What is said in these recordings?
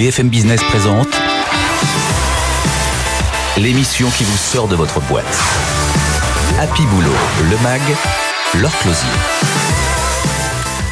BFM Business présente l'émission qui vous sort de votre boîte. Happy Boulot, le MAG, leur closier.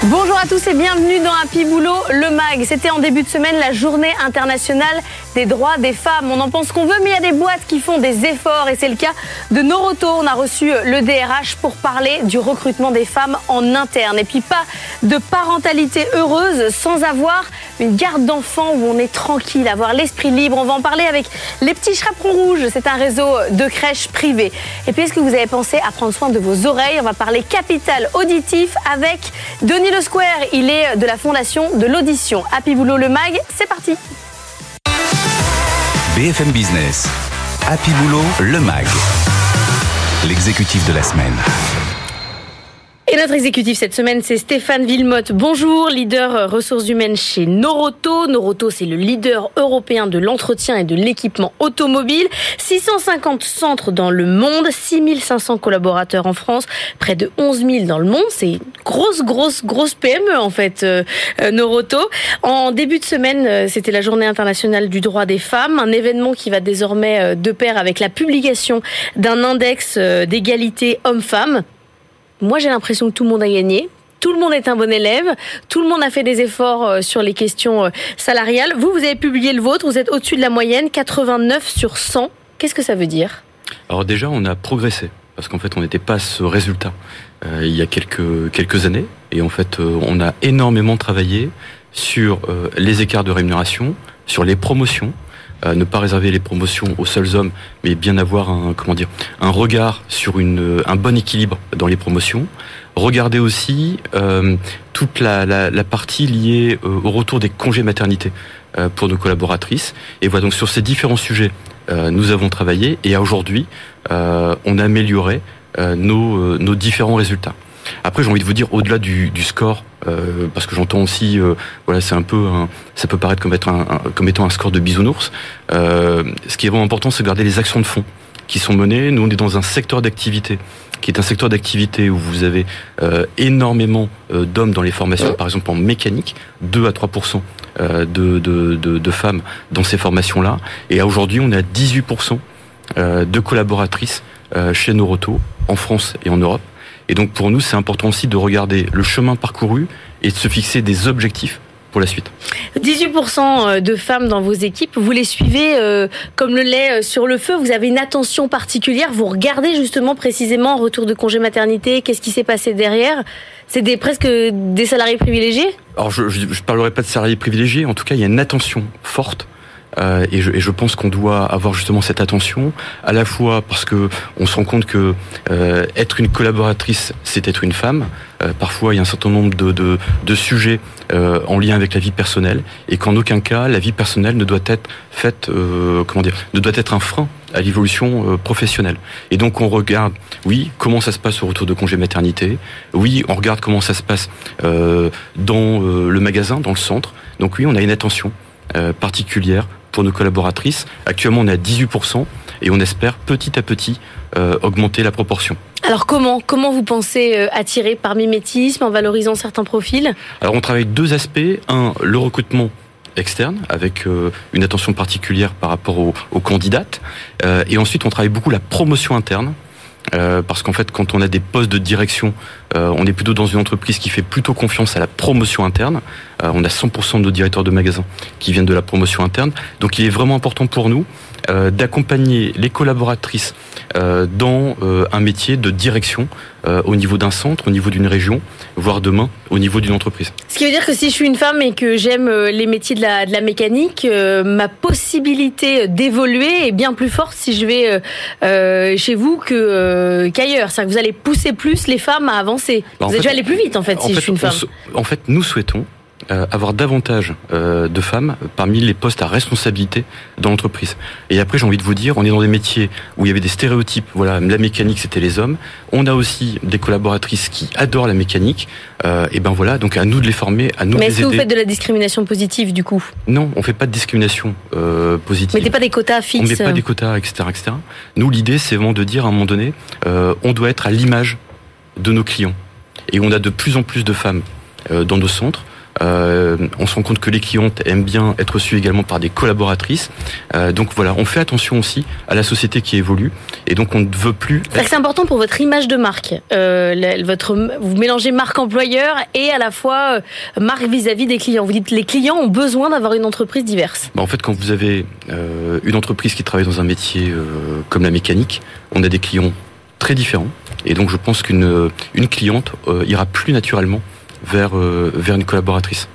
Bonjour à tous et bienvenue dans Happy Boulot, le MAG. C'était en début de semaine la journée internationale des droits des femmes. On en pense qu'on veut, mais il y a des boîtes qui font des efforts et c'est le cas de Noroto. On a reçu le DRH pour parler du recrutement des femmes en interne. Et puis pas de parentalité heureuse sans avoir une garde d'enfants où on est tranquille, avoir l'esprit libre. On va en parler avec les petits chaperons rouges. C'est un réseau de crèches privées. Et puis est-ce que vous avez pensé à prendre soin de vos oreilles? On va parler capital auditif avec Denis le Square, il est de la fondation de l'audition. Happy Boulot le mag, c'est parti. BFM Business. Happy Boulot le mag. L'exécutif de la semaine. Et notre exécutif cette semaine, c'est Stéphane Villemotte. Bonjour, leader euh, ressources humaines chez Noroto. Noroto, c'est le leader européen de l'entretien et de l'équipement automobile. 650 centres dans le monde, 6500 collaborateurs en France, près de 11 000 dans le monde. C'est grosse, grosse, grosse PME en fait, euh, euh, Noroto. En début de semaine, c'était la journée internationale du droit des femmes, un événement qui va désormais de pair avec la publication d'un index d'égalité homme-femme. Moi, j'ai l'impression que tout le monde a gagné. Tout le monde est un bon élève, tout le monde a fait des efforts euh, sur les questions euh, salariales. Vous, vous avez publié le vôtre, vous êtes au-dessus de la moyenne, 89 sur 100. Qu'est-ce que ça veut dire? Alors déjà, on a progressé, parce qu'en fait, on n'était pas à ce résultat euh, il y a quelques, quelques années, et en fait, on a énormément travaillé sur les écarts de rémunération, sur les promotions, ne pas réserver les promotions aux seuls hommes, mais bien avoir un comment dire un regard sur une, un bon équilibre dans les promotions. Regarder aussi euh, toute la, la, partie liée euh, au retour des congés maternité euh, pour nos collaboratrices. Et voilà donc sur ces différents sujets, euh, nous avons travaillé et aujourd'hui, euh, on a amélioré nos, nos différents résultats. Après, j'ai envie de vous dire, au-delà du, du, score, euh, parce que j'entends aussi, euh, voilà, c'est un peu, un, ça peut paraître comme, être un, comme étant un score de bisounours. Euh, ce qui est vraiment important, c'est de garder les actions de fond qui sont menées. Nous, on est dans un secteur d'activité qui est un secteur d'activité où vous avez euh, énormément euh, d'hommes dans les formations, par exemple en mécanique, 2 à 3 de, de, de, de femmes dans ces formations-là. Et aujourd'hui, on est à 18% de collaboratrices chez Noroto, en France et en Europe. Et donc pour nous, c'est important aussi de regarder le chemin parcouru et de se fixer des objectifs pour la suite. 18% de femmes dans vos équipes, vous les suivez euh, comme le lait sur le feu, vous avez une attention particulière, vous regardez justement précisément retour de congé maternité, qu'est-ce qui s'est passé derrière? C'est des, presque des salariés privilégiés? Alors je ne parlerai pas de salariés privilégiés, en tout cas il y a une attention forte euh, et, je, et, je, pense qu'on doit avoir justement cette attention, à la fois parce que on se rend compte que euh, être une collaboratrice, c'est être une femme. Euh, parfois, il y a un certain nombre de, de, de sujets euh, en lien avec la vie personnelle, et qu'en aucun cas, la vie personnelle ne doit être faite, euh, comment dire, ne doit être un frein à l'évolution professionnelle. Et donc, on regarde, oui, comment ça se passe au retour de congé maternité. Oui, on regarde comment ça se passe dans le magasin, dans le centre. Donc oui, on a une attention particulière pour nos collaboratrices. Actuellement, on est à 18% et on espère petit à petit euh, augmenter la proportion. Alors comment comment vous pensez euh, attirer par mimétisme en valorisant certains profils? Alors on travaille deux aspects. Un, le recrutement externe avec euh, une attention particulière par rapport aux, aux candidates. Et ensuite, on travaille beaucoup la promotion interne. Parce qu'en fait, quand on a des postes de direction, euh, on est plutôt dans une entreprise qui fait plutôt confiance à la promotion interne. Euh, on a 100% de nos directeurs de magasins qui viennent de la promotion interne. Donc, il est vraiment important pour nous d'accompagner les collaboratrices dans un métier de direction au niveau d'un centre, au niveau d'une région, voire demain au niveau d'une entreprise. Ce qui veut dire que si je suis une femme et que j'aime les métiers de la, mécanique, ma possibilité d'évoluer est bien plus forte si je vais chez vous qu'ailleurs. C'est-à-dire que vous allez pousser plus les femmes à avancer. Bah, vous allez aller plus vite en fait si je suis une femme. En fait, nous souhaitons euh, avoir davantage euh, de femmes parmi les postes à responsabilité dans l'entreprise. Et après, j'ai envie de vous dire, on est dans des métiers où il y avait des stéréotypes. Voilà, la mécanique, c'était les hommes. On a aussi des collaboratrices qui adorent la mécanique. Euh, et ben voilà, donc à nous de les former, à nous Mais de les est-ce que vous faites de la discrimination positive du coup? Non, on fait pas de discrimination positive. Mettez pas des quotas On fixes. met pas des quotas, etc., etc. Nous, l'idée, c'est vraiment de dire à un moment donné, on doit être à l'image de nos clients. Et on a de plus en plus de femmes euh, dans nos centres. on se rend compte que les clientes aiment bien être reçues également par des collaboratrices. donc voilà, on fait attention aussi à la société qui évolue et donc on ne veut plus. C'est important pour votre image de marque. votre, vous mélangez marque employeur et à la fois marque vis-à-vis des clients. Vous dites les clients ont besoin d'avoir une entreprise diverse. Bah, en fait, quand vous avez une entreprise qui travaille dans un métier comme la mécanique, on a des clients très différents. Et donc je pense qu'une une cliente euh, ira plus naturellement vers, euh, vers une collaboratrice.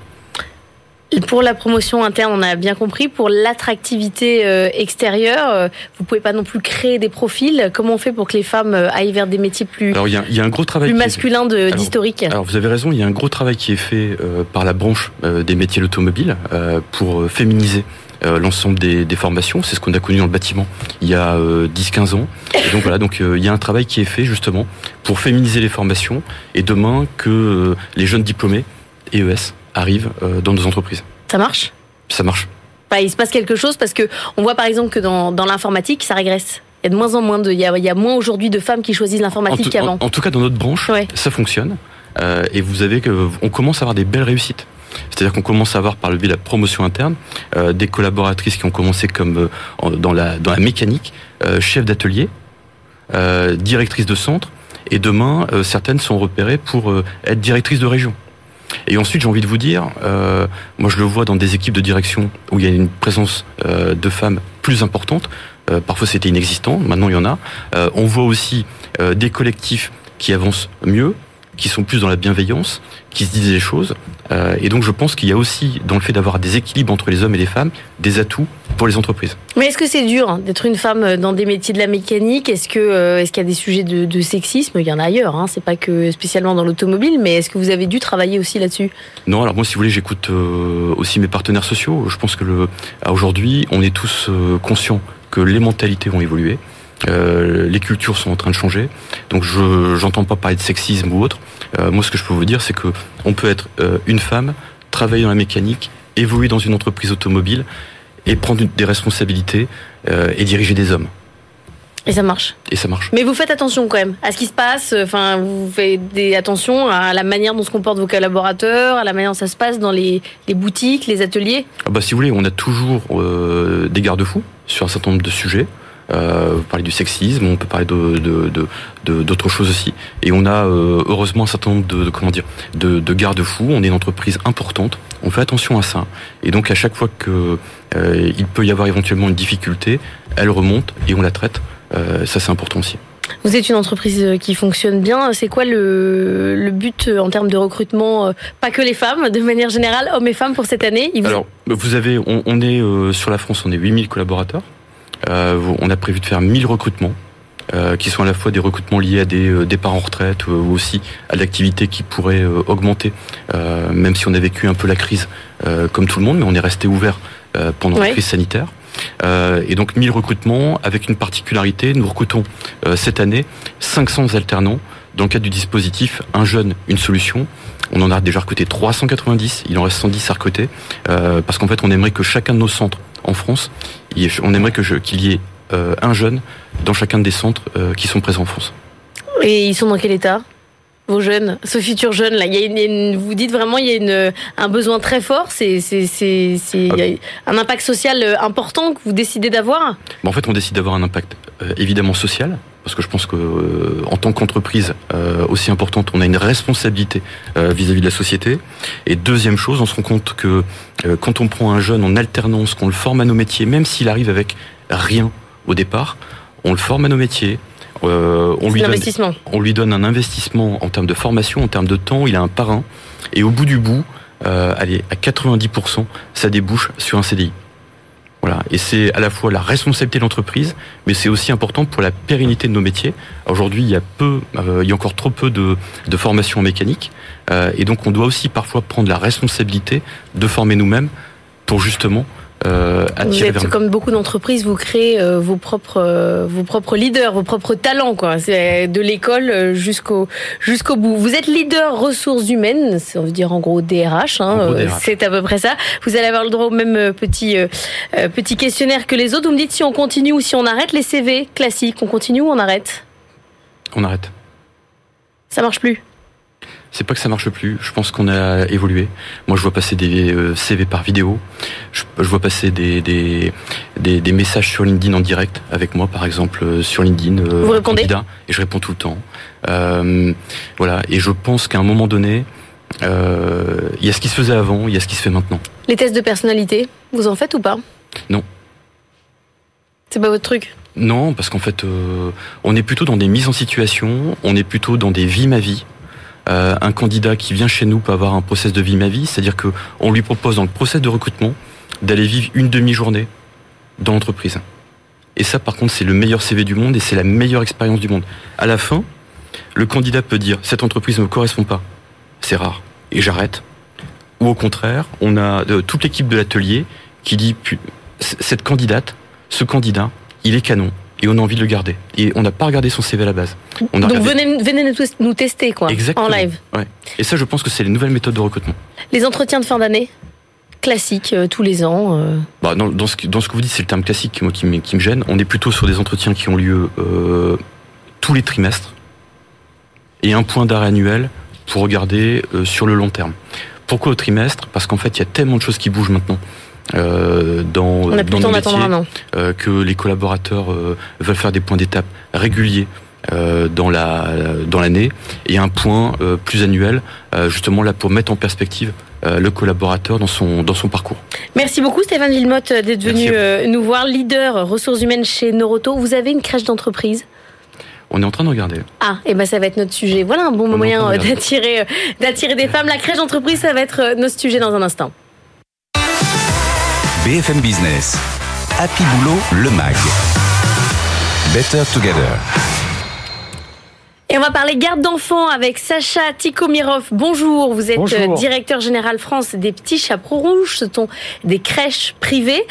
Pour la promotion interne, on a bien compris. Pour l'attractivité euh, extérieure, vous pouvez pas non plus créer des profils. Comment on fait pour que les femmes aillent vers des métiers plus, alors, il y a, un gros travail plus masculins d'historique alors, vous avez raison, il y a un gros travail qui est fait par la branche des métiers de l'automobile pour féminiser l'ensemble des, des, formations. C'est ce qu'on a connu dans le bâtiment il y a 10-15 euh, ans. Et donc voilà, donc euh, il y a un travail qui est fait justement pour féminiser les formations et demain que les jeunes diplômés EES arrivent dans nos entreprises. Ça marche? Ça marche. Bah, il se passe quelque chose parce que on voit par exemple que dans, dans l'informatique, ça régresse. Il y a de moins en moins de, il y a, il y a moins aujourd'hui de femmes qui choisissent l'informatique qu'avant. En, tout cas, dans notre branche, ça fonctionne. Euh, et vous avez que, on commence à avoir des belles réussites. C'est-à-dire qu'on commence à avoir par le biais de la promotion interne euh, des collaboratrices qui ont commencé comme euh, dans, la, dans la mécanique, euh, chef d'atelier, directrice de centre, et demain certaines sont repérées pour être directrices de région. Et ensuite, j'ai envie de vous dire, moi je le vois dans des équipes de direction où il y a une présence de femmes plus importante. parfois c'était inexistant, maintenant il y en a. on voit aussi des collectifs qui avancent mieux, qui sont plus dans la bienveillance, qui se disent les choses. Euh, et donc je pense qu'il y a aussi, dans le fait d'avoir des équilibres entre les hommes et les femmes, des atouts pour les entreprises. Mais est-ce que c'est dur hein, d'être une femme dans des métiers de la mécanique? Est-ce que euh, est-ce qu'il y a des sujets de, sexisme? Il y en a ailleurs, hein, c'est pas que spécialement dans l'automobile, mais est-ce que vous avez dû travailler aussi là-dessus? Non, alors moi si vous voulez, j'écoute euh, aussi mes partenaires sociaux. Je pense que aujourd'hui, on est tous conscients que les mentalités vont évoluer. Euh, les cultures sont en train de changer. Donc je j'entends pas parler de sexisme ou autre. Euh, moi, ce que je peux vous dire, c'est que on peut être euh, une femme, travailler dans la mécanique, évoluer dans une entreprise automobile et prendre des responsabilités et diriger des hommes. Et ça marche. Et ça marche. Mais vous faites attention quand même à ce qui se passe. Enfin, vous faites des attention à la manière dont se comportent vos collaborateurs, à la manière dont ça se passe dans les, les boutiques, les ateliers. Ah bah, si vous voulez, on a toujours des garde-fous sur un certain nombre de sujets. Euh, vous parlez du sexisme, on peut parler de, d'autres choses aussi. Et on a euh, heureusement un certain nombre de, comment dire de, garde-fous. On est une entreprise importante. On fait attention à ça. Et donc à chaque fois que euh, il peut y avoir éventuellement une difficulté, elle remonte et on la traite. ça c'est important aussi. Vous êtes une entreprise qui fonctionne bien. C'est quoi le, le, but en termes de recrutement Pas que les femmes, de manière générale, hommes et femmes pour cette année Alors, vous avez, on, on est sur la France, on est 8000 collaborateurs. Euh, on a prévu de faire 1000 recrutements. Euh, qui sont à la fois des recrutements liés à des euh, départs en retraite ou aussi à l'activité qui pourrait augmenter, même si on a vécu un peu la crise comme tout le monde, mais on est resté ouvert pendant la crise sanitaire. et donc 1000 recrutements avec une particularité, nous recrutons cette année 500 alternants dans le cadre du dispositif Un jeune, une solution. On en a déjà recruté 390, il en reste 110 à recruter, parce qu'en fait on aimerait que chacun de nos centres en France, on aimerait qu'il y ait euh, un jeune dans chacun des centres euh, qui sont présents en France. Et ils sont dans quel état vos jeunes, ce futur jeune là, il y a vous dites vraiment il y a une, un besoin très fort, c'est c'est ah. un impact social euh, important que vous décidez d'avoir? En fait, on décide d'avoir un impact évidemment social, parce que je pense que euh, en tant qu'entreprise euh, aussi importante, on a une responsabilité euh, vis-à-vis de la société. Et deuxième chose, on se rend compte que quand on prend un jeune en alternance, qu'on le forme à nos métiers, même s'il arrive avec rien au départ, on le forme à nos métiers. on, lui donne, on lui donne un investissement en termes de formation, en termes de temps, il a un parrain. Et au bout du bout, allez, à 90%, ça débouche sur un CDI. Voilà. Et c'est à la fois la responsabilité de l'entreprise, mais c'est aussi important pour la pérennité de nos métiers. Aujourd'hui, il y a peu, euh, il y a encore trop peu de, formation en mécanique, euh, et donc on doit aussi parfois prendre la responsabilité de former nous-mêmes pour justement euh, vous êtes comme beaucoup d'entreprises, vous créez euh, vos propres euh, vos propres leaders, vos propres talents quoi. C'est de l'école jusqu'au jusqu'au bout. Vous êtes leader ressources humaines, on veut dire en gros DRH. Hein, c'est à peu près ça. Vous allez avoir le droit au même petit petit questionnaire que les autres. Vous me dites si on continue ou si on arrête les CV classiques. On continue ou on arrête? On arrête. Ça marche plus? C'est pas que ça marche plus. Je pense qu'on a évolué. Moi, je vois passer des euh, CV par vidéo. Je, vois passer des, des, des, messages sur LinkedIn en direct avec moi, par exemple, euh, sur LinkedIn. Euh, Vous répondez Et je réponds tout le temps. voilà. Et je pense qu'à un moment donné, il y a ce qui se faisait avant, il y a ce qui se fait maintenant. Les tests de personnalité, vous en faites ou pas? Non. C'est pas votre truc? Non, parce qu'en fait, on est plutôt dans des mises en situation, on est plutôt dans des vies ma vie. Euh, un candidat qui vient chez nous peut avoir un process de vie ma vie, c'est-à-dire que on lui propose dans le process de recrutement d'aller vivre une demi-journée dans l'entreprise. Et ça, par contre, c'est le meilleur CV du monde et c'est la meilleure expérience du monde. À la fin, le candidat peut dire cette entreprise ne me correspond pas, c'est rare, et j'arrête. Ou au contraire, on a euh, toute l'équipe de l'atelier qui dit cette candidate, ce candidat, il est canon, et on a envie de le garder. Et on n'a pas regardé son CV à la base. On Donc venez, venez, nous tester quoi, Exactement. en live. Ouais. Et ça, je pense que c'est les nouvelles méthodes de recrutement. Les entretiens de fin d'année classiques euh, tous les ans euh. bah, dans, ce, dans, ce, que vous dites, c'est le terme classique moi, qui, me, qui me gêne. On est plutôt sur des entretiens qui ont lieu euh, tous les trimestres et un point d'arrêt annuel pour regarder sur le long terme. Pourquoi au trimestre? Parce qu'en fait, il y a tellement de choses qui bougent maintenant. Euh, dans, On a dans nos euh, que les collaborateurs euh, veulent faire des points d'étape réguliers euh, dans la dans l'année et un point euh, plus annuel justement là pour mettre en perspective le collaborateur dans son dans son parcours. Merci beaucoup Stéphane Villemotte d'être venu nous voir leader ressources humaines chez Noroto. Vous avez une crèche d'entreprise? On est en train de regarder. Ah, et eh ben ça va être notre sujet. Voilà un bon moyen d'attirer d'attirer des femmes. La crèche d'entreprise, ça va être notre sujet dans un instant. BFM Business. Happy Boulot, le MAG. Better Together. Et on va parler garde d'enfants avec Sacha Tikomirov. Bonjour, vous êtes euh, directeur général France des Petits Chapeaux Rouges. Ce sont des crèches privées.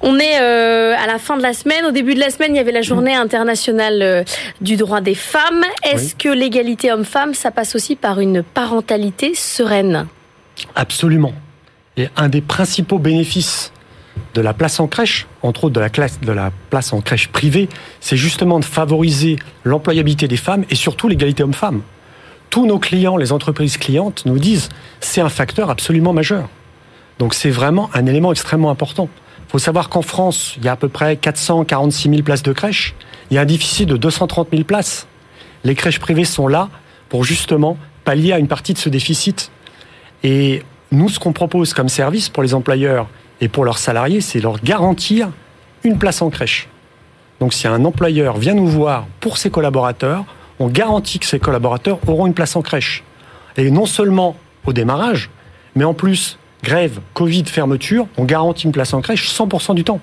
On est euh, à la fin de la semaine. Au début de la semaine, il y avait la journée internationale euh, du droit des femmes. Est-ce que l'égalité homme-femme, ça passe aussi par une parentalité sereine? Absolument. Et un des principaux bénéfices de la place en crèche, entre autres de la, de la place en crèche privée, c'est justement de favoriser l'employabilité des femmes et surtout l'égalité homme-femme. Tous nos clients, les entreprises clientes, nous disent c'est un facteur absolument majeur. Donc c'est vraiment un élément extrêmement important. Il faut savoir qu'en France, il y a à peu près 446 000 places de crèche. Il y a un déficit de 230 000 places. Les crèches privées sont là pour justement pallier à une partie de ce déficit. Et nous, ce qu'on propose comme service pour les employeurs et pour leurs salariés, c'est leur garantir une place en crèche. Donc si un employeur vient nous voir pour ses collaborateurs, on garantit que ses collaborateurs auront une place en crèche. Et non seulement au démarrage, mais en plus, grève, Covid, fermeture, on garantit une place en crèche 100% du temps.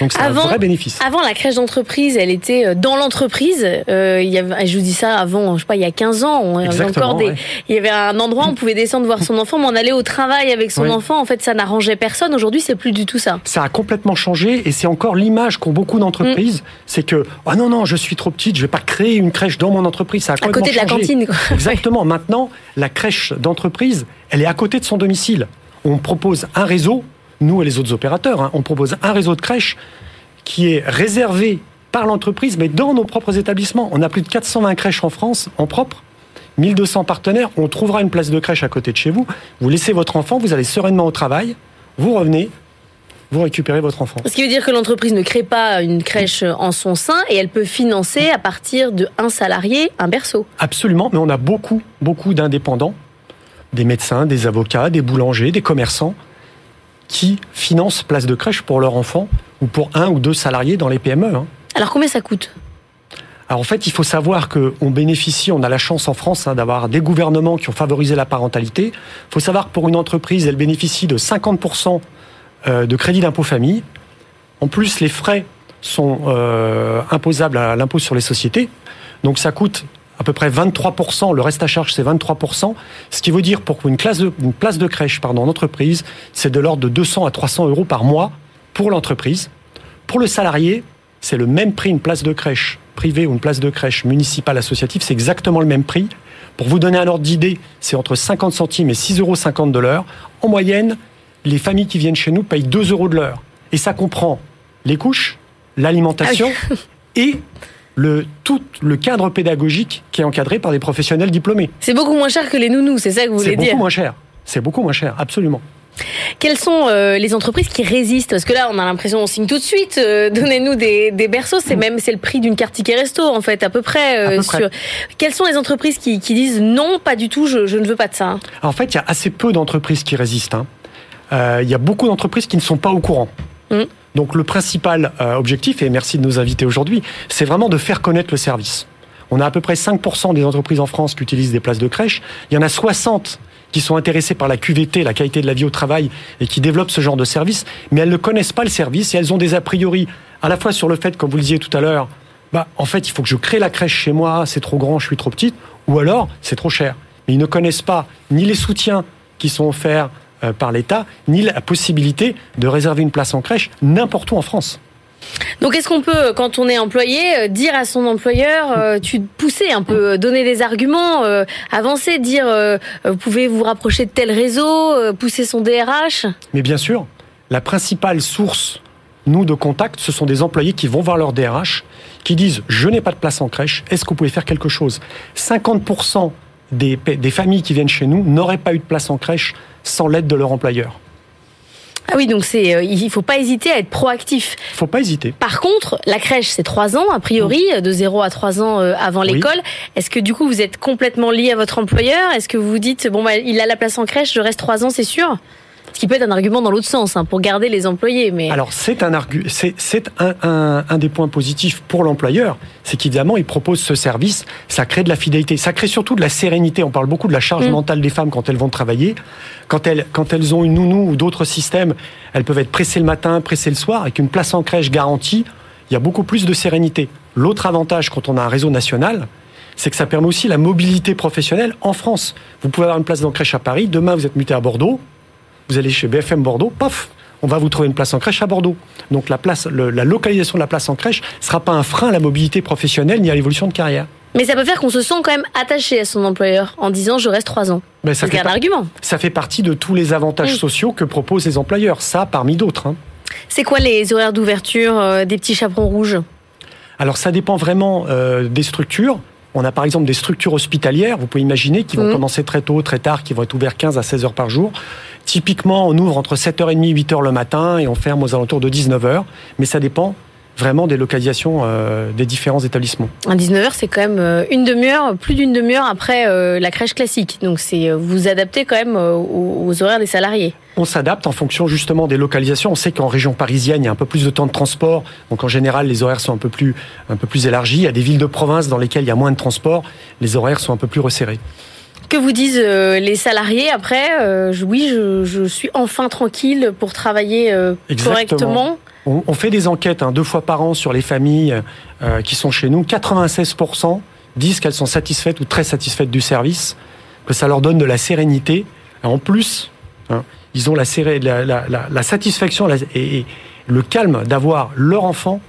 Donc c'est un vrai bénéfice. Avant, la crèche d'entreprise, elle était euh, dans l'entreprise. Euh, il y avait, je vous dis ça avant, je sais pas, il y a 15 ans. On avait encore des, Il y avait un endroit où on pouvait descendre voir son enfant, mais on allait au travail avec son enfant. En fait, ça n'arrangeait personne. Aujourd'hui, c'est plus du tout ça. Ça a complètement changé et c'est encore l'image qu'ont beaucoup d'entreprises. Mm. C'est que, oh non, non, je suis trop petite, je vais pas créer une crèche dans mon entreprise. Ça a à côté de la cantine. Quoi. Exactement. Maintenant, la crèche d'entreprise, elle est à côté de son domicile. On propose un réseau nous et les autres opérateurs, hein, on propose un réseau de crèches qui est réservé par l'entreprise, mais dans nos propres établissements. On a plus de 420 crèches en France, en propre. 1200 partenaires, on trouvera une place de crèche à côté de chez vous. Vous laissez votre enfant, vous allez sereinement au travail, vous revenez, vous récupérez votre enfant. Ce qui veut dire que l'entreprise ne crée pas une crèche en son sein et elle peut financer à partir de un salarié un berceau. Absolument, mais on a beaucoup, beaucoup d'indépendants, des médecins, des avocats, des boulangers, des commerçants qui financent place de crèche pour leur enfant ou pour un ou deux salariés dans les PME. Hein. Alors combien ça coûte? Alors en fait, il faut savoir qu'on bénéficie, on a la chance en France hein, d'avoir des gouvernements qui ont favorisé la parentalité. Il faut savoir que pour une entreprise, elle bénéficie de 50% euh, de crédit d'impôt famille. En plus, les frais sont euh, imposables à l'impôt sur les sociétés. Donc ça coûte à peu près 23%, le reste à charge c'est 23%, ce qui veut dire pour une, classe de, une place de crèche pardon, en entreprise, c'est de l'ordre de 200 à 300 euros par mois pour l'entreprise. Pour le salarié, c'est le même prix, une place de crèche privée ou une place de crèche municipale associative, c'est exactement le même prix. Pour vous donner un ordre d'idée, c'est entre 50 centimes et 6,50 euros de l'heure. En moyenne, les familles qui viennent chez nous payent 2 euros de l'heure. Et ça comprend les couches, l'alimentation et le, tout le cadre pédagogique qui est encadré par des professionnels diplômés. C'est beaucoup moins cher que les nounous, c'est ça que vous voulez dire C'est beaucoup moins cher. C'est beaucoup moins cher, absolument. Quelles sont euh, les entreprises qui résistent? Parce que là, on a l'impression on signe tout de suite. Euh, donnez-nous des, des, berceaux. C'est même c'est le prix d'une carte ticket resto en fait, à peu près. Euh, sur... Quelles sont les entreprises qui, qui, disent non, pas du tout, je, je ne veux pas de ça En fait, il y a assez peu d'entreprises qui résistent. Hein. Il y a beaucoup d'entreprises qui ne sont pas au courant. Mmh. Donc le principal objectif, et merci de nous inviter aujourd'hui, c'est vraiment de faire connaître le service. On a à peu près 5% des entreprises en France qui utilisent des places de crèche. Il y en a 60 qui sont intéressées par la QVT, la qualité de la vie au travail, et qui développent ce genre de service, mais elles ne connaissent pas le service et elles ont des a priori à la fois sur le fait, comme vous le disiez tout à l'heure, bah, en fait, il faut que je crée la crèche chez moi, c'est trop grand, je suis trop petite, ou alors c'est trop cher. Mais ils ne connaissent pas ni les soutiens qui sont offerts euh, par l'État, ni la possibilité de réserver une place en crèche n'importe où en France. Donc est-ce qu'on peut, quand on est employé, euh, dire à son employeur, euh, tu pousser un peu, donner des arguments, euh, avancer, dire, vous pouvez vous rapprocher de tel réseau, pousser son DRH Mais bien sûr, la principale source, nous, de contact, ce sont des employés qui vont voir leur DRH, qui disent, je n'ai pas de place en crèche, est-ce que vous pouvez faire quelque chose? 50% des, des familles qui viennent chez nous n'auraient pas eu de place en crèche sans l'aide de leur employeur. Ah oui, donc c'est, euh, il faut pas hésiter à être proactif. Il faut pas hésiter. Par contre, la crèche, c'est trois ans, a priori, de 0 à 3 ans euh, avant l'école. Est-ce que du coup, vous êtes complètement lié à votre employeur? Est-ce que vous vous dites, bon, bah, il a la place en crèche, je reste trois ans, c'est sûr? Qui peut être un argument dans l'autre sens, hein, pour garder les employés. Mais... Alors, c'est un, c'est, un, un, un, des points positifs pour l'employeur, c'est qu'évidemment, il propose ce service, ça crée de la fidélité, ça crée surtout de la sérénité. On parle beaucoup de la charge mm. mentale des femmes quand elles vont travailler. Quand elles, quand elles ont une nounou ou d'autres systèmes, elles peuvent être pressées le matin, pressées le soir, avec une place en crèche garantie, il y a beaucoup plus de sérénité. L'autre avantage quand on a un réseau national, c'est que ça permet aussi la mobilité professionnelle en France. Vous pouvez avoir une place en crèche à Paris, demain vous êtes muté à Bordeaux, vous allez chez BFM Bordeaux, paf, on va vous trouver une place en crèche à Bordeaux. Donc la, place, la localisation de la place en crèche ne sera pas un frein à la mobilité professionnelle ni à l'évolution de carrière. Mais ça peut faire qu'on se sent quand même attaché à son employeur en disant je reste trois ans. Mais ça c'est un argument. Ça fait partie de tous les avantages sociaux que proposent les employeurs, ça parmi d'autres. Hein. C'est quoi les horaires d'ouverture euh, des petits chaperons rouges? Alors ça dépend vraiment euh, des structures. On a par exemple des structures hospitalières, vous pouvez imaginer, qui vont mmh. commencer très tôt, très tard, qui vont être ouverts 15 à 16 heures par jour. Typiquement, on ouvre entre 7h30 et 8h le matin et on ferme aux alentours de 19h. Mais ça dépend vraiment des localisations euh, des différents établissements. À 19h, c'est quand même euh, une demi-heure, plus d'une demi-heure après euh, la crèche classique. Donc c'est vous adaptez quand même aux, horaires des salariés. On s'adapte en fonction justement des localisations. On sait qu'en région parisienne, il y a un peu plus de temps de transport. Donc en général, les horaires sont un peu plus, un peu plus élargis. Il y a des villes de province dans lesquelles il y a moins de transport. Les horaires sont un peu plus resserrés. Que vous disent les salariés après Oui, je, je, suis enfin tranquille pour travailler correctement. On, fait des enquêtes hein, deux fois par an sur les familles euh, qui sont chez nous. 96% disent qu'elles sont satisfaites ou très satisfaites du service, que ça leur donne de la sérénité. En plus, hein, ils ont la, satisfaction et, le calme d'avoir leur enfant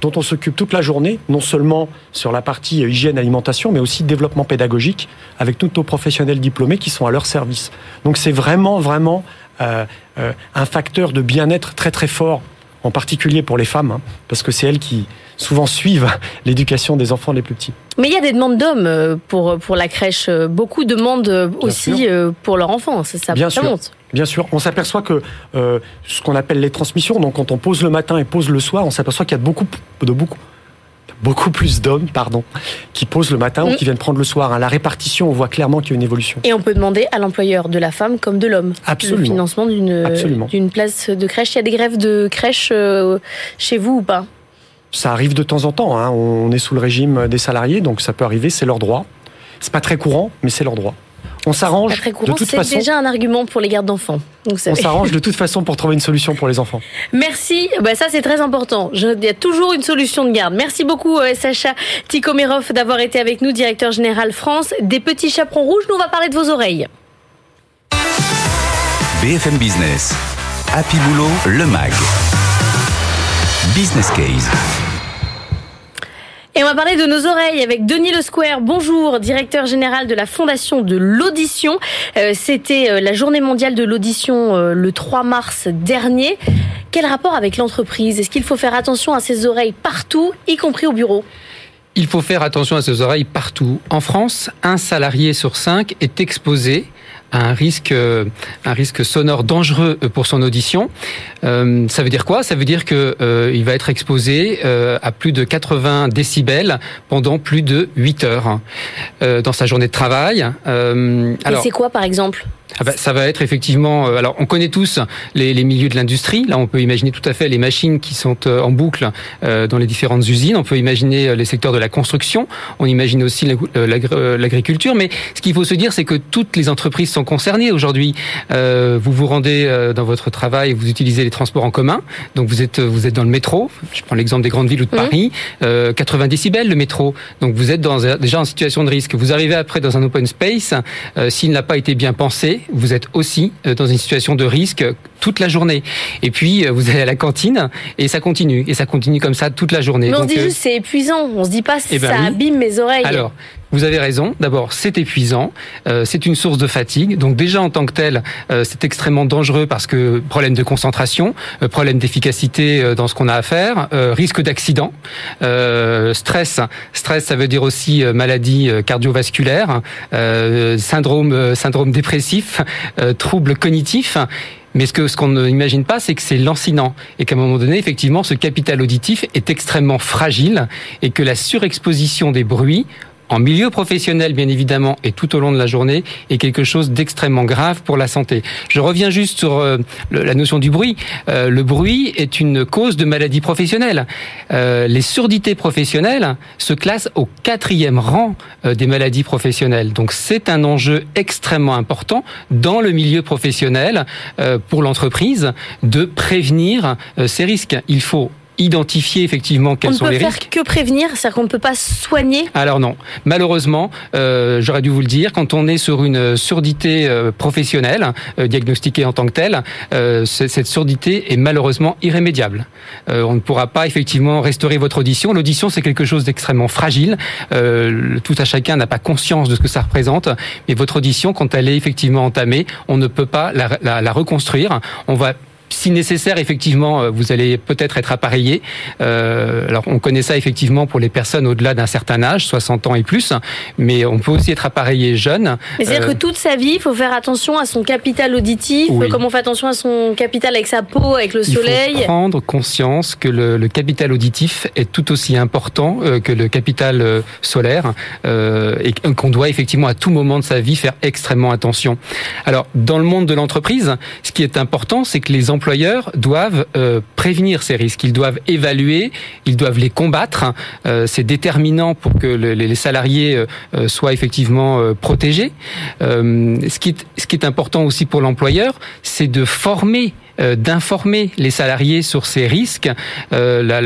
dont on s'occupe toute la journée, non seulement sur la partie hygiène, alimentation, mais aussi développement pédagogique, avec tous nos professionnels diplômés qui sont à leur service. Donc c'est vraiment, vraiment euh, euh, un facteur de bien-être très très fort en particulier pour les femmes, hein, parce que c'est elles qui souvent suivent l'éducation des enfants les plus petits. Mais il y a des demandes d'hommes euh, pour, pour la crèche. Beaucoup demandent aussi pour leur enfant. Ça, Bien sûr. monte. Bien sûr, on s'aperçoit que ce qu'on appelle les transmissions, donc quand on pose le matin et pose le soir, on s'aperçoit qu'il y a beaucoup, de beaucoup, beaucoup plus d'hommes, pardon, qui posent le matin ou mm. qui viennent prendre le soir. À la répartition, on voit clairement qu'il y a une évolution. Et on peut demander à l'employeur de la femme comme de l'homme le financement d'une d'une place de crèche. Il y a des grèves de crèche euh, chez vous ou pas? Ça arrive de temps en temps. Hein. On est sous le régime des salariés, donc ça peut arriver. C'est leur droit. C'est pas très courant, mais c'est leur droit. On s'arrange de toute façon. C'est déjà un argument pour les gardes d'enfants. On s'arrange de toute façon pour trouver une solution pour les enfants. Merci. Bah ça c'est très important. il y a toujours une solution de garde. Merci beaucoup euh, Sacha Tikomerov d'avoir été avec nous, directeur général France des petits chaperons rouges. Nous on va parler de vos oreilles. BFM Business. Happy Boulot, le mag. Business Case. Et on va parler de nos oreilles avec Denis Le Square. Bonjour, directeur général de la Fondation de l'audition. Euh, c'était euh, la journée mondiale de l'audition euh, le 3 mars dernier. quel rapport avec l'entreprise? Est-ce qu'il faut faire attention à ses oreilles partout, y compris au bureau? Il faut faire attention à ses oreilles partout. En France, un salarié sur cinq est exposé un risque, euh, un risque sonore dangereux pour son audition. Euh, ça veut dire quoi? Ça veut dire que euh, il va être exposé à plus de 80 décibels pendant plus de 8 heures dans sa journée de travail. Et c'est quoi, par exemple? Ah bah, ça va être effectivement. Euh, alors, on connaît tous les, les milieux de l'industrie. Là, on peut imaginer tout à fait les machines qui sont euh, en boucle euh, dans les différentes usines. On peut imaginer les secteurs de la construction. On imagine aussi l'agriculture. Mais ce qu'il faut se dire, c'est que toutes les entreprises sont concernées aujourd'hui. vous vous rendez dans votre travail, vous utilisez les transports en commun. Donc, vous êtes vous êtes dans le métro. Je prends l'exemple des grandes villes ou de mmh. Paris. 80 décibels le métro. Donc, vous êtes dans, déjà en situation de risque. Vous arrivez après dans un open space. S'il n'a pas été bien pensé, vous êtes aussi euh, dans une situation de risque toute la journée. Et puis, euh, vous allez à la cantine et ça continue. Et ça continue comme ça toute la journée. Mais on se dit euh, juste c'est épuisant. On se dit pas eh ben ça abîme mes oreilles. Alors, vous avez raison. D'abord, c'est épuisant, c'est une source de fatigue. Donc déjà en tant que tel, c'est extrêmement dangereux parce que problème de concentration, problème d'efficacité dans ce qu'on a à faire, risque d'accident, stress. Stress, ça veut dire aussi maladie cardiovasculaire, syndrome syndrome dépressif, troubles cognitifs. Mais ce que ce qu'on n'imagine pas, c'est que c'est lancinant et qu'à un moment donné, effectivement, ce capital auditif est extrêmement fragile et que la surexposition des bruits en milieu professionnel bien évidemment et tout au long de la journée est quelque chose d'extrêmement grave pour la santé. Je reviens juste sur euh, la notion du bruit. Euh, le bruit est une cause de maladie professionnelle. Euh, les surdités professionnelles se classent au quatrième rang des maladies professionnelles. Donc c'est un enjeu extrêmement important dans le milieu professionnel pour l'entreprise de prévenir ces risques. Il faut identifier effectivement quels sont les risques. On ne peut faire que prévenir, c'est-à-dire qu'on ne peut pas soigner Alors non, malheureusement, euh, j'aurais dû vous le dire, quand on est sur une surdité euh, professionnelle, euh, diagnostiquée en tant que telle, cette surdité est malheureusement irrémédiable. on ne pourra pas effectivement restaurer votre audition. L'audition, c'est quelque chose d'extrêmement fragile. tout à chacun n'a pas conscience de ce que ça représente, mais votre audition, quand elle est effectivement entamée, on ne peut pas la, la, la reconstruire. On va si nécessaire, effectivement, euh, vous allez peut-être être appareillé. Euh, alors, on connaît ça effectivement pour les personnes au-delà d'un certain âge, 60 ans et plus, mais on peut aussi être appareillé jeune. c'est-à-dire que euh, toute sa vie, il faut faire attention à son capital auditif, comme on fait attention à son capital avec sa peau, avec le soleil. Il faut prendre conscience que le, le capital auditif est tout aussi important que le capital solaire et qu'on doit effectivement à tout moment de sa vie faire extrêmement attention. Alors, dans le monde de l'entreprise, ce qui est important, c'est que les employés employeurs doivent euh, prévenir ces risques, ils doivent évaluer, ils doivent les combattre. Euh, c'est déterminant pour que les salariés euh, soient effectivement protégés. ce, qui est, important aussi pour l'employeur, c'est de former d'informer les salariés sur ces risques. la,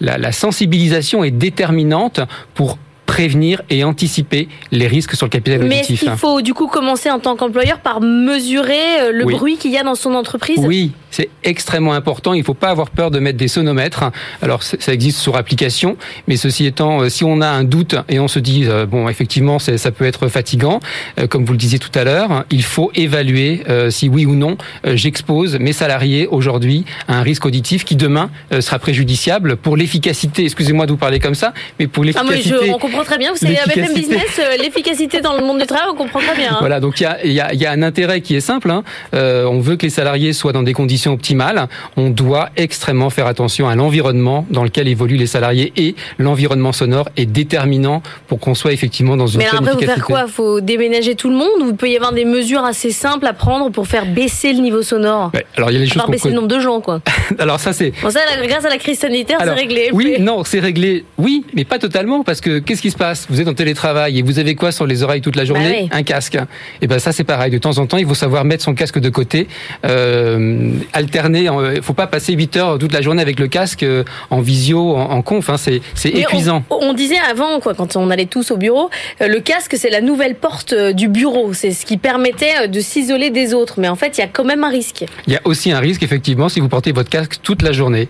la sensibilisation est déterminante pour prévenir et anticiper les risques sur le capital auditif. Mais il faut du coup commencer en tant qu'employeur par mesurer le bruit qu'il y a dans son entreprise? Oui, c'est extrêmement important. Il ne faut pas avoir peur de mettre des sonomètres. Alors, ça existe sur application, mais ceci étant, euh, si on a un doute et on se dit, euh, bon, effectivement, ça peut être fatigant, euh, comme vous le disiez tout à l'heure, il faut évaluer si oui ou non j'expose mes salariés aujourd'hui à un risque auditif qui demain sera préjudiciable pour l'efficacité. Excusez-moi de vous parler comme ça, mais pour l'efficacité. Ah, on comprend très bien. Vous savez, avec même business, l'efficacité dans le monde du travail, on comprend très bien. Hein. Voilà, donc il y a, y, a, y a, un intérêt qui est simple. Hein. on veut que les salariés soient dans des conditions optimale, on doit extrêmement faire attention à l'environnement dans lequel évoluent les salariés et l'environnement sonore est déterminant pour qu'on soit effectivement dans une Mais après, vous faire quoi? Faut déménager tout le monde ou il peut y avoir des mesures assez simples à prendre pour faire baisser le niveau sonore? Alors il y a les choses. baisser le nombre de gens, quoi. alors ça c'est. Bon, ça, grâce à la crise sanitaire, c'est réglé. Oui, non, c'est réglé. Oui, mais pas totalement parce que qu'est-ce qui se passe Vous êtes en télétravail et vous avez quoi sur les oreilles toute la journée bah Un casque. Et eh ben ça c'est pareil. De temps en temps, il faut savoir mettre son casque de côté. Euh, alterner. Il ne faut pas passer 8 heures toute la journée avec le casque euh, en visio, en, conf. Hein, c'est épuisant. On, disait avant, quoi, quand on allait tous au bureau, euh, le casque, c'est la nouvelle porte euh, du bureau. C'est ce qui permettait de s'isoler des autres. Mais en fait, il y a quand même un risque. Il y a aussi un risque, effectivement, si vous portez votre casque toute la journée.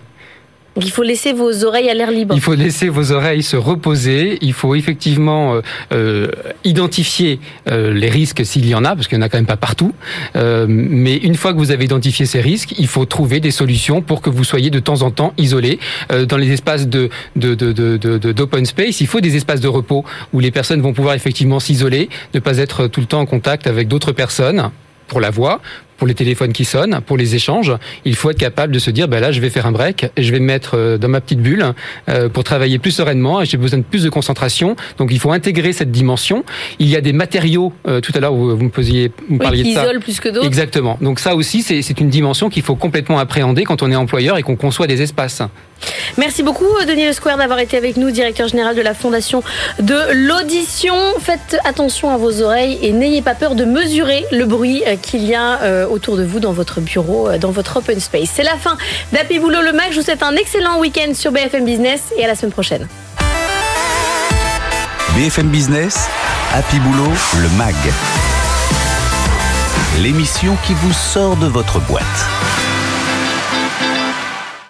Il faut laisser vos oreilles à l'air libre. Il faut laisser vos oreilles se reposer. Il faut effectivement euh, euh, identifier euh, les risques s'il y en a, parce qu'il n'y en a quand même pas partout. mais une fois que vous avez identifié ces risques, il faut trouver des solutions pour que vous soyez de temps en temps isolé. dans les espaces de d'open space, il faut des espaces de repos où les personnes vont pouvoir effectivement s'isoler, ne pas être tout le temps en contact avec d'autres personnes pour la voix, pour les téléphones qui sonnent, pour les échanges, il faut être capable de se dire, ben là, je vais faire un break, je vais me mettre euh, dans ma petite bulle euh, pour travailler plus sereinement et j'ai besoin de plus de concentration. Donc, il faut intégrer cette dimension. Il y a des matériaux, euh, tout à l'heure, vous, vous me posiez, vous parliez de ça. plus que d'autres. Exactement. Donc, ça aussi, c'est une dimension qu'il faut complètement appréhender quand on est employeur et qu'on conçoit des espaces. Merci beaucoup, Denis Le Square, d'avoir été avec nous, directeur général de la Fondation de l'audition. Faites attention à vos oreilles et n'ayez pas peur de mesurer le bruit qu'il y a autour de vous dans votre bureau, euh, dans votre open space. C'est la fin d'Happy Boulot le Mag. Je vous souhaite un excellent week-end sur BFM Business et à la semaine prochaine. BFM Business, Happy Boulot le Mag. L'émission qui vous sort de votre boîte.